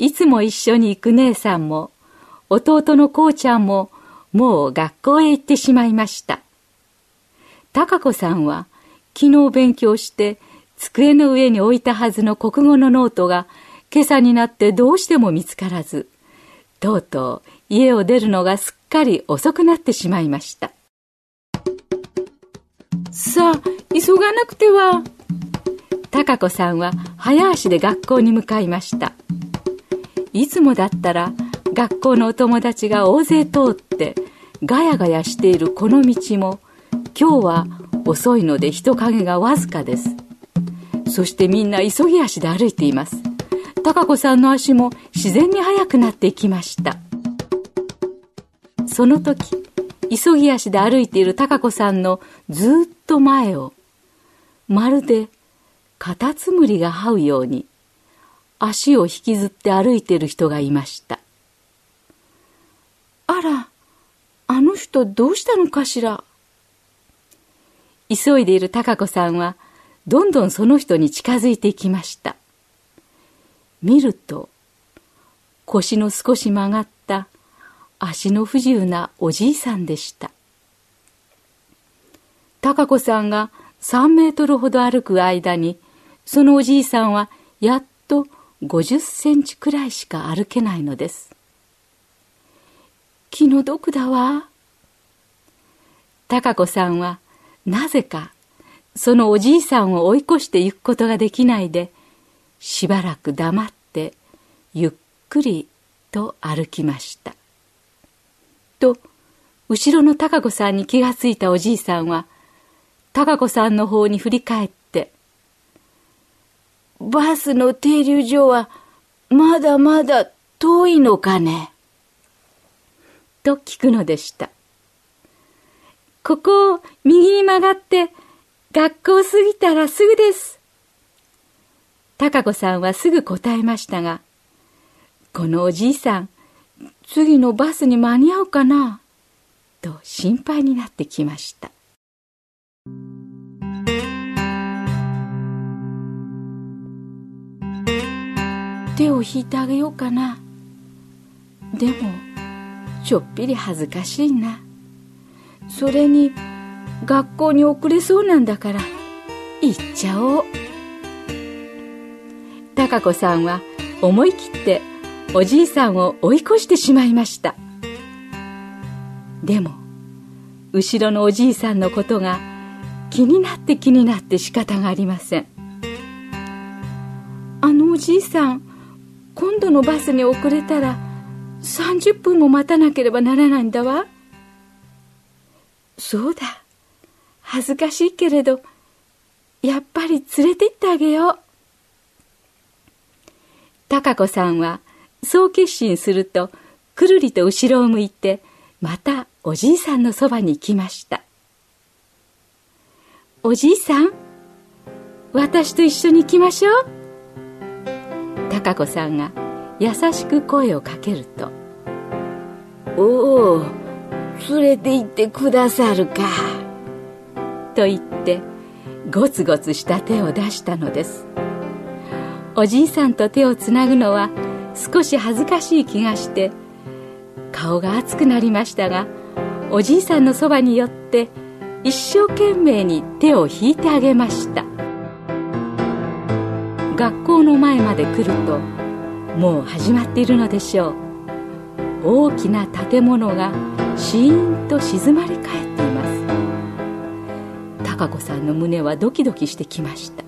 いつも一緒に行く姉さんも弟のこうちゃんももう学校へ行ってしまいました貴子さんは昨日勉強して机の上に置いたはずの国語のノートが今朝になってどうしても見つからず、とうとう家を出るのがすっかり遅くなってしまいました。さあ、急がなくては。貴子さんは早足で学校に向かいました。いつもだったら学校のお友達が大勢通ってガヤガヤしているこの道も今日は遅いので人影がわずかです。そしてみんな急ぎ足で歩いています。高子さんの足も自然に速くなっていきました。その時、急ぎ足で歩いている高子さんのずっと前を、まるでカタツムリが這うように、足を引きずって歩いてる人がいました。あら、あの人どうしたのかしら？急いでいる高子さんは、どんどんその人に近づいていきました。見ると、腰の少し曲がった足の不自由なおじいさんでした。高子さんが3メートルほど歩く間に、そのおじいさんはやっと50センチくらいしか歩けないのです。気の毒だわ。高子さんはなぜかそのおじいさんを追い越して行くことができないで、しばらく黙ってゆっくりと歩きました。と、後ろの高子さんに気がついたおじいさんは、高子さんの方に振り返って、バスの停留所はまだまだ遠いのかね？と聞くのでした。ここを右に曲がって学校過ぎたらすぐです。高子さんはすぐ答えましたが、このおじいさん、次のバスに間に合うかな？と心配になってきました。手を引いてあげようかな。でも、ちょっぴり恥ずかしいな。それに、学校に遅れそうなんだから行っちゃおう貴子さんは思い切っておじいさんを追い越してしまいましたでも後ろのおじいさんのことが気になって気になって仕方がありませんあのおじいさん今度のバスに遅れたら30分も待たなければならないんだわそうだ恥ずかしいけれど、やっぱり連れて行ってあげよう。高子さんは、そう決心すると、くるりと後ろを向いて、またおじいさんのそばに行きました。おじいさん、私と一緒に行きましょう。高子さんが優しく声をかけると、おお、連れて行ってくださるか。と言ってゴツゴツした手を出したのですおじいさんと手をつなぐのは少し恥ずかしい気がして顔が熱くなりましたがおじいさんのそばに寄って一生懸命に手を引いてあげました学校の前まで来るともう始まっているのでしょう。大きな建物がシーンと静まり返っています。貴子さんの胸はドキドキしてきました。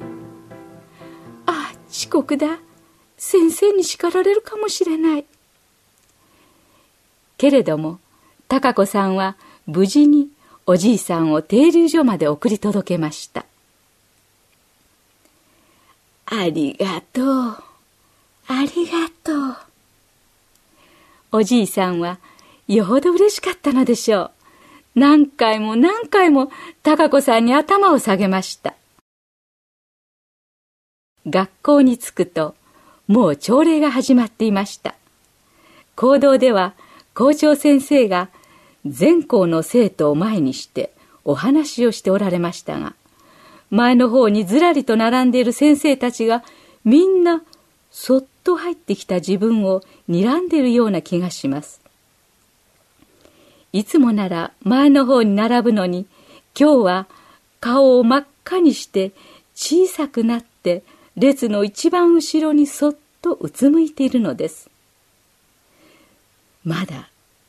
ああ遅刻だ。先生に叱られるかもしれない。けれども貴子さんは無事におじいさんを停留所まで送り届けました。ありがとうありがとうおじいさんはよほど嬉しかったのでしょう。何回も何回も高子さんに頭を下げました。学校に着くと、もう朝礼が始まっていました。講堂では校長先生が全校の生徒を前にしてお話をしておられましたが、前の方にずらりと並んでいる先生たちがみんなそっと入ってきた自分を睨んでいるような気がします。いつもなら前の方に並ぶのに、今日は顔を真っ赤にして小さくなって列の一番後ろにそっとうつむいているのです。まだ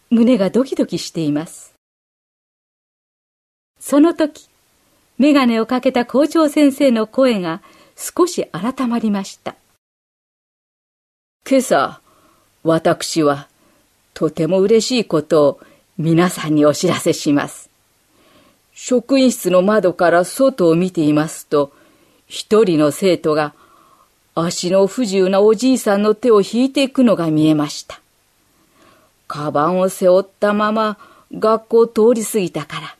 胸がドキドキしています。その時、眼鏡をかけた校長先生の声が少し改まりました。今朝、私はとても嬉しいことを皆さんにお知らせします。職員室の窓から外を見ていますと、一人の生徒が足の不自由なおじいさんの手を引いていくのが見えました。カバンを背負ったまま学校を通り過ぎたから、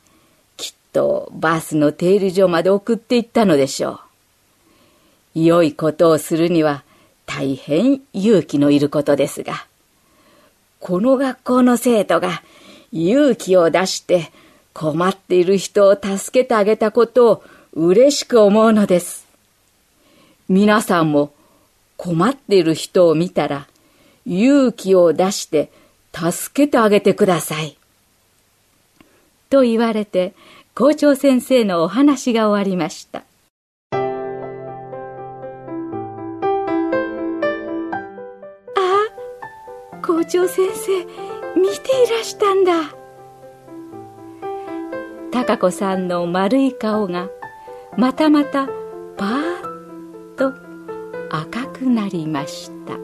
とバスの停留所まで送っていったのでしょう。良いことをするには大変勇気のいることですが、この学校の生徒が勇気を出して困っている人を助けてあげたことを嬉しく思うのです。皆さんも困っている人を見たら勇気を出して助けてあげてください。と言われて校長先生のお話が終わりました。あ校長先生見ていらしたんだ貴子さんの丸い顔がまたまたパーッと赤くなりました